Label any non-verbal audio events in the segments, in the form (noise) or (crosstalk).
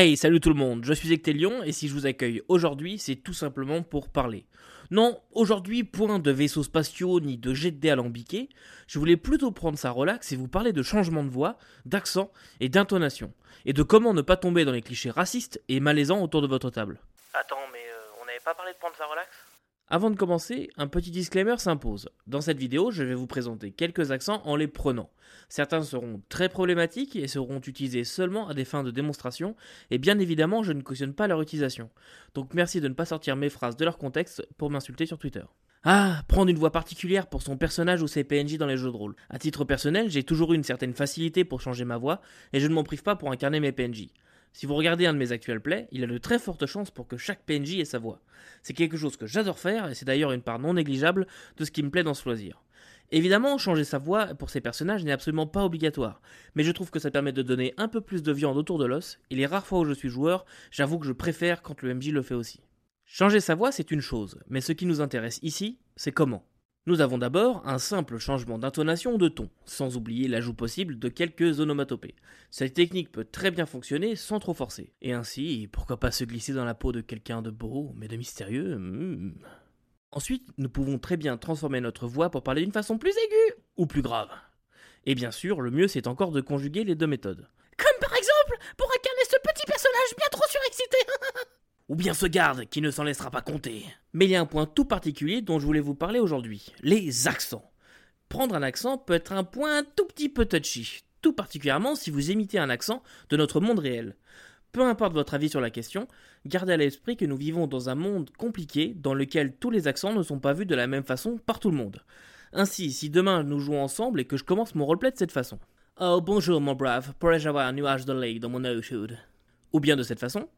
Hey, salut tout le monde, je suis Ectelion et si je vous accueille aujourd'hui, c'est tout simplement pour parler. Non, aujourd'hui, point de vaisseaux spatiaux ni de jet de alambiqués, je voulais plutôt prendre ça relax et vous parler de changement de voix, d'accent et d'intonation, et de comment ne pas tomber dans les clichés racistes et malaisants autour de votre table. Attends, mais euh, on n'avait pas parlé de prendre ça relax Avant de commencer, un petit disclaimer s'impose. Dans cette vidéo, je vais vous présenter quelques accents en les prenant. Certains seront très problématiques et seront utilisés seulement à des fins de démonstration, et bien évidemment, je ne cautionne pas leur utilisation. Donc merci de ne pas sortir mes phrases de leur contexte pour m'insulter sur Twitter. Ah, prendre une voix particulière pour son personnage ou ses PNJ dans les jeux de rôle. À titre personnel, j'ai toujours eu une certaine facilité pour changer ma voix, et je ne m'en prive pas pour incarner mes PNJ. Si vous regardez un de mes actuels plays, il a de très fortes chances pour que chaque PNJ ait sa voix. C'est quelque chose que j'adore faire, et c'est d'ailleurs une part non négligeable de ce qui me plaît dans ce loisir. Évidemment, changer sa voix pour ces personnages n'est absolument pas obligatoire, mais je trouve que ça permet de donner un peu plus de viande autour de l'os, et les rares fois où je suis joueur, j'avoue que je préfère quand le MJ le fait aussi. Changer sa voix, c'est une chose, mais ce qui nous intéresse ici, c'est comment. Nous avons d'abord un simple changement d'intonation ou de ton, sans oublier l'ajout possible de quelques onomatopées. Cette technique peut très bien fonctionner sans trop forcer, et ainsi, pourquoi pas se glisser dans la peau de quelqu'un de beau, mais de mystérieux hmm. Ensuite, nous pouvons très bien transformer notre voix pour parler d'une façon plus aiguë ou plus grave. Et bien sûr, le mieux c'est encore de conjuguer les deux méthodes. Comme par exemple pour incarner ce petit personnage bien trop surexcité. Ou bien ce garde qui ne s'en laissera pas compter. Mais il y a un point tout particulier dont je voulais vous parler aujourd'hui, les accents. Prendre un accent peut être un point tout petit peu touchy, tout particulièrement si vous imitez un accent de notre monde réel. Peu importe votre avis sur la question, gardez à l'esprit que nous vivons dans un monde compliqué dans lequel tous les accents ne sont pas vus de la même façon par tout le monde. Ainsi, si demain nous jouons ensemble et que je commence mon roleplay de cette façon. Oh bonjour mon brave, pourrais-je avoir un nuage de lait dans mon chaude? Ou bien de cette façon.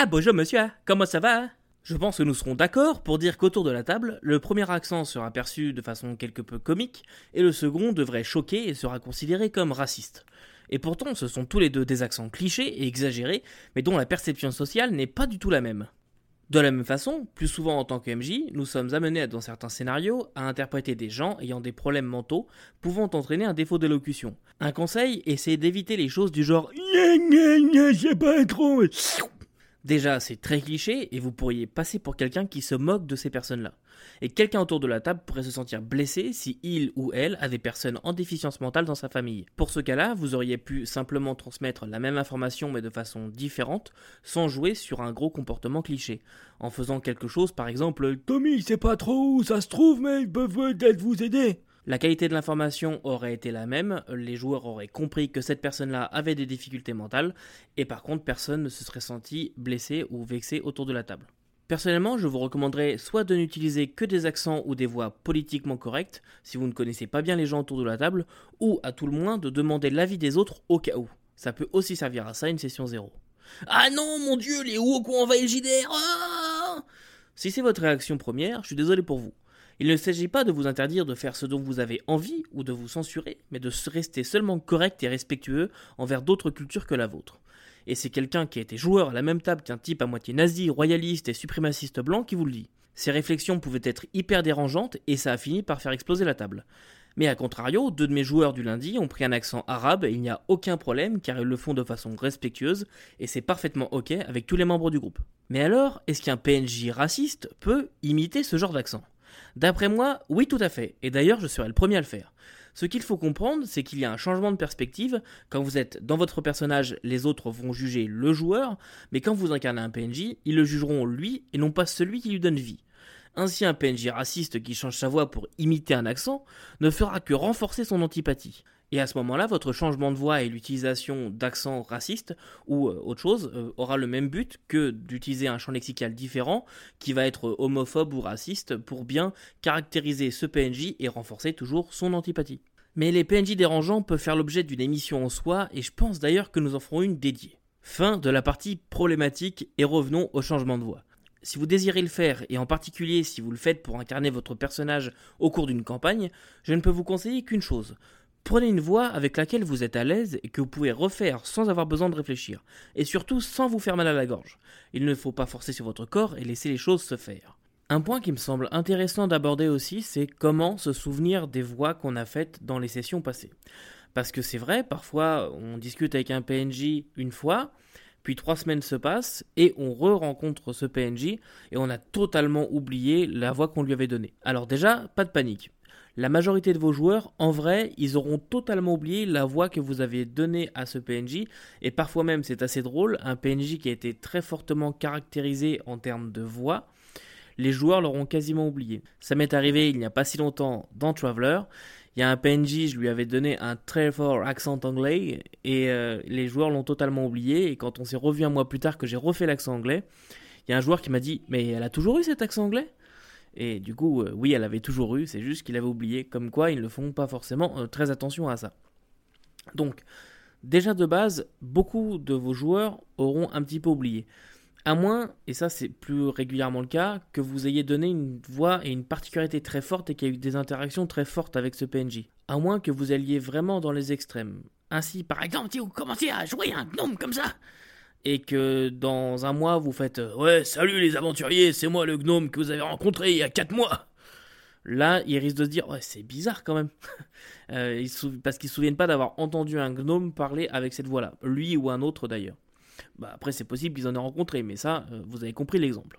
Ah bonjour monsieur, comment ça va je pense que nous serons d'accord pour dire qu'autour de la table, le premier accent sera perçu de façon quelque peu comique, et le second devrait choquer et sera considéré comme raciste. Et pourtant, ce sont tous les deux des accents clichés et exagérés, mais dont la perception sociale n'est pas du tout la même. De la même façon, plus souvent en tant que MJ, nous sommes amenés dans certains scénarios à interpréter des gens ayant des problèmes mentaux pouvant entraîner un défaut d'élocution. Un conseil, essayez d'éviter les choses du genre pas trop Déjà, c'est très cliché et vous pourriez passer pour quelqu'un qui se moque de ces personnes-là. Et quelqu'un autour de la table pourrait se sentir blessé si il ou elle a des personnes en déficience mentale dans sa famille. Pour ce cas-là, vous auriez pu simplement transmettre la même information mais de façon différente, sans jouer sur un gros comportement cliché. En faisant quelque chose, par exemple, Tommy, c'est pas trop où ça se trouve, mais ils peuvent peut-être vous aider. La qualité de l'information aurait été la même, les joueurs auraient compris que cette personne-là avait des difficultés mentales, et par contre personne ne se serait senti blessé ou vexé autour de la table. Personnellement, je vous recommanderais soit de n'utiliser que des accents ou des voix politiquement correctes, si vous ne connaissez pas bien les gens autour de la table, ou à tout le moins de demander l'avis des autres au cas où. Ça peut aussi servir à ça une session zéro. Ah non, mon dieu, les Wok ont envahi le JDR ah Si c'est votre réaction première, je suis désolé pour vous. Il ne s'agit pas de vous interdire de faire ce dont vous avez envie ou de vous censurer, mais de rester seulement correct et respectueux envers d'autres cultures que la vôtre. Et c'est quelqu'un qui a été joueur à la même table qu'un type à moitié nazi, royaliste et suprémaciste blanc qui vous le dit. Ces réflexions pouvaient être hyper dérangeantes et ça a fini par faire exploser la table. Mais à contrario, deux de mes joueurs du lundi ont pris un accent arabe et il n'y a aucun problème car ils le font de façon respectueuse et c'est parfaitement ok avec tous les membres du groupe. Mais alors, est-ce qu'un PNJ raciste peut imiter ce genre d'accent? D'après moi, oui tout à fait, et d'ailleurs je serai le premier à le faire. Ce qu'il faut comprendre, c'est qu'il y a un changement de perspective. Quand vous êtes dans votre personnage, les autres vont juger le joueur, mais quand vous incarnez un PNJ, ils le jugeront lui et non pas celui qui lui donne vie. Ainsi, un PNJ raciste qui change sa voix pour imiter un accent ne fera que renforcer son antipathie. Et à ce moment-là, votre changement de voix et l'utilisation d'accents racistes ou euh, autre chose euh, aura le même but que d'utiliser un champ lexical différent qui va être homophobe ou raciste pour bien caractériser ce PNJ et renforcer toujours son antipathie. Mais les PNJ dérangeants peuvent faire l'objet d'une émission en soi et je pense d'ailleurs que nous en ferons une dédiée. Fin de la partie problématique et revenons au changement de voix. Si vous désirez le faire, et en particulier si vous le faites pour incarner votre personnage au cours d'une campagne, je ne peux vous conseiller qu'une chose, Prenez une voix avec laquelle vous êtes à l'aise et que vous pouvez refaire sans avoir besoin de réfléchir, et surtout sans vous faire mal à la gorge. Il ne faut pas forcer sur votre corps et laisser les choses se faire. Un point qui me semble intéressant d'aborder aussi, c'est comment se souvenir des voix qu'on a faites dans les sessions passées. Parce que c'est vrai, parfois on discute avec un PNJ une fois, Puis trois semaines se passent et on re-rencontre ce PNJ et on a totalement oublié la voix qu'on lui avait donnée. Alors déjà, pas de panique. La majorité de vos joueurs, en vrai, ils auront totalement oublié la voix que vous avez donnée à ce PNJ, et parfois même c'est assez drôle, un PNJ qui a été très fortement caractérisé en termes de voix, les joueurs l'auront quasiment oublié. Ça m'est arrivé il n'y a pas si longtemps dans Traveler, il y a un PNJ, je lui avais donné un très fort accent anglais, et euh, les joueurs l'ont totalement oublié, et quand on s'est revu un mois plus tard que j'ai refait l'accent anglais, il y a un joueur qui m'a dit, mais elle a toujours eu cet accent anglais? Et du coup, euh, oui, elle avait toujours eu, c'est juste qu'il avait oublié, comme quoi ils ne font pas forcément euh, très attention à ça. Donc, déjà de base, beaucoup de vos joueurs auront un petit peu oublié. À moins, et ça c'est plus régulièrement le cas, que vous ayez donné une voix et une particularité très forte et qu'il y ait eu des interactions très fortes avec ce PNJ. À moins que vous alliez vraiment dans les extrêmes. Ainsi, par exemple, si vous commencez à jouer un gnome comme ça, et que dans un mois vous faites euh, Ouais, salut les aventuriers, c'est moi le gnome que vous avez rencontré il y a 4 mois. Là, il risque de se dire Ouais, c'est bizarre quand même. (laughs) euh, parce qu'ils ne se souviennent pas d'avoir entendu un gnome parler avec cette voix-là. Lui ou un autre d'ailleurs. Bah, après, c'est possible qu'ils en aient rencontré, mais ça, euh, vous avez compris l'exemple.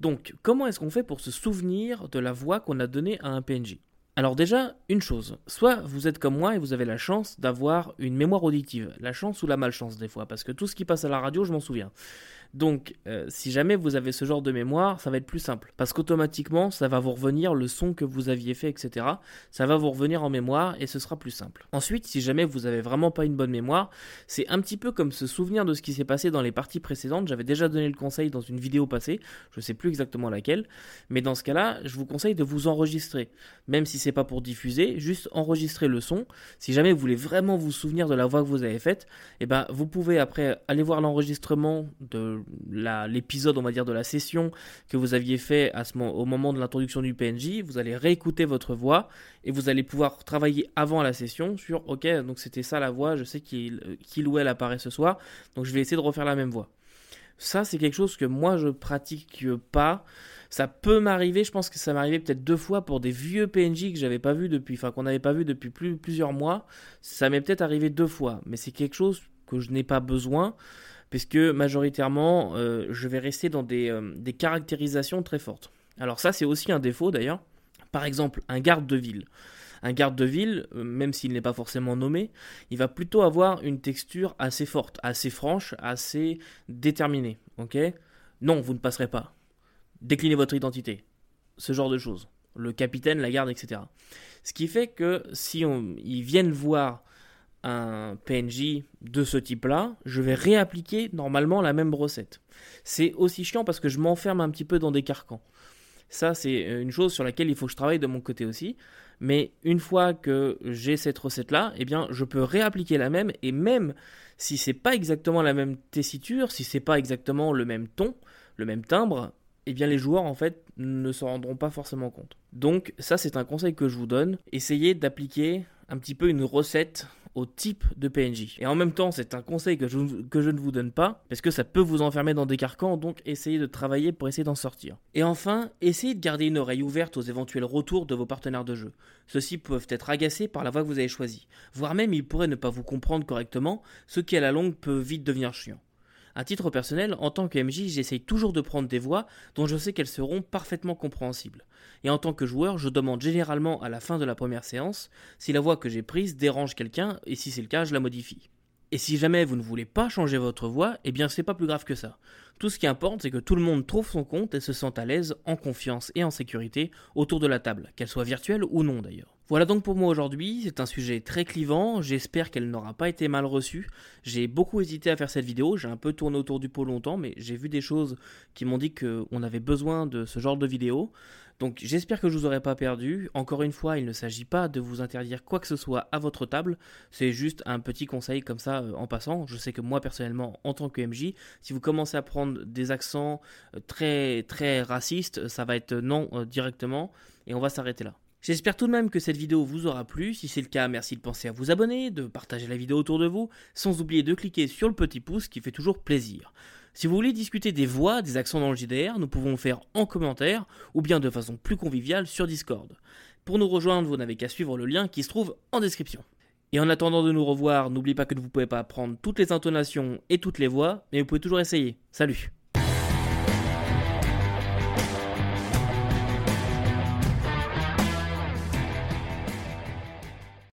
Donc, comment est-ce qu'on fait pour se souvenir de la voix qu'on a donnée à un PNJ alors déjà, une chose, soit vous êtes comme moi et vous avez la chance d'avoir une mémoire auditive, la chance ou la malchance des fois, parce que tout ce qui passe à la radio, je m'en souviens. Donc, euh, si jamais vous avez ce genre de mémoire, ça va être plus simple. Parce qu'automatiquement, ça va vous revenir le son que vous aviez fait, etc. Ça va vous revenir en mémoire et ce sera plus simple. Ensuite, si jamais vous avez vraiment pas une bonne mémoire, c'est un petit peu comme se souvenir de ce qui s'est passé dans les parties précédentes. J'avais déjà donné le conseil dans une vidéo passée, je sais plus exactement laquelle. Mais dans ce cas-là, je vous conseille de vous enregistrer. Même si c'est pas pour diffuser, juste enregistrer le son. Si jamais vous voulez vraiment vous souvenir de la voix que vous avez faite, et eh ben, vous pouvez après aller voir l'enregistrement de l'épisode, on va dire, de la session que vous aviez fait au moment de l'introduction du PNJ, vous allez réécouter votre voix et vous allez pouvoir travailler avant la session sur ok, donc c'était ça la voix, je sais qu'il qu'il ou elle apparaît ce soir, donc je vais essayer de refaire la même voix. Ça, c'est quelque chose que moi je pratique pas. Ça peut m'arriver, je pense que ça arrivé peut-être deux fois pour des vieux PNJ que j'avais pas vu depuis, enfin qu'on n'avait pas vu depuis plus, plusieurs mois. Ça m'est peut-être arrivé deux fois, mais c'est quelque chose que je n'ai pas besoin puisque majoritairement, euh, je vais rester dans euh, des, caractérisations très fortes. Alors ça, c'est aussi un défaut d'ailleurs. Par exemple, un garde de ville. Un garde de ville, euh, même s'il n'est pas forcément nommé, il va plutôt avoir une texture assez forte, assez franche, assez déterminée. Ok? Non, vous ne passerez pas. Déclinez votre identité. Ce genre de choses. Le capitaine, la garde, etc. Ce qui fait que si ils viennent voir un PNJ de ce type-là, je vais réappliquer normalement la même recette. C'est aussi chiant parce que je m'enferme un petit peu dans des carcans. Ça, c'est une chose sur laquelle il faut que je travaille de mon côté aussi. Mais une fois que j'ai cette recette-là, eh bien, je peux réappliquer la même et même si c'est pas exactement la même tessiture, si c'est pas exactement le même ton, le même timbre, eh bien les joueurs en fait ne se rendront pas forcément compte. Donc ça c'est un conseil que je vous donne, essayez d'appliquer un petit peu une recette au type de PNJ. Et en même temps, c'est un conseil que je, ne vous donne pas, parce que ça peut vous enfermer dans des carcans, donc essayez de travailler pour essayer d'en sortir. Et enfin, essayez de garder une oreille ouverte aux éventuels retours de vos partenaires de jeu. Ceux-ci peuvent être agacés par la voix que vous avez choisie, voire même ils pourraient ne pas vous comprendre correctement, ce qui à la longue peut vite devenir chiant. À titre personnel, en tant que MJ, j'essaye toujours de prendre des voix dont je sais qu'elles seront parfaitement compréhensibles. Et en tant que joueur, je demande généralement à la fin de la première séance si la voix que j'ai prise dérange quelqu'un et si c'est le cas, je la modifie. Et si jamais vous ne voulez pas changer votre voix, eh bien c'est pas plus grave que ça. Tout ce qui importe, c'est que tout le monde trouve son compte et se sente à l'aise, en confiance et en sécurité autour de la table, qu'elle soit virtuelle ou non d'ailleurs. Voilà donc pour moi aujourd'hui, c'est un sujet très clivant, j'espère qu'elle n'aura pas été mal reçue. J'ai beaucoup hésité à faire cette vidéo, j'ai un peu tourné autour du pot longtemps, mais j'ai vu des choses qui m'ont dit qu'on avait besoin de ce genre de vidéo. Donc j'espère que je vous aurai pas perdu. Encore une fois, il ne s'agit pas de vous interdire quoi que ce soit à votre table. C'est juste un petit conseil comme ça euh, en passant. Je sais que moi personnellement, en tant que MJ, si vous commencez à prendre des accents euh, très très racistes, ça va être non euh, directement et on va s'arrêter là. J'espère tout de même que cette vidéo vous aura plu. Si c'est le cas, merci de penser à vous abonner, de partager la vidéo autour de vous, sans oublier de cliquer sur le petit pouce qui fait toujours plaisir. Si vous voulez discuter des voix, des accents dans le JDR, nous pouvons le faire en commentaire ou bien de façon plus conviviale sur Discord. Pour nous rejoindre, vous n'avez qu'à suivre le lien qui se trouve en description. Et en attendant de nous revoir, n'oubliez pas que vous ne pouvez pas apprendre toutes les intonations et toutes les voix, mais vous pouvez toujours essayer. Salut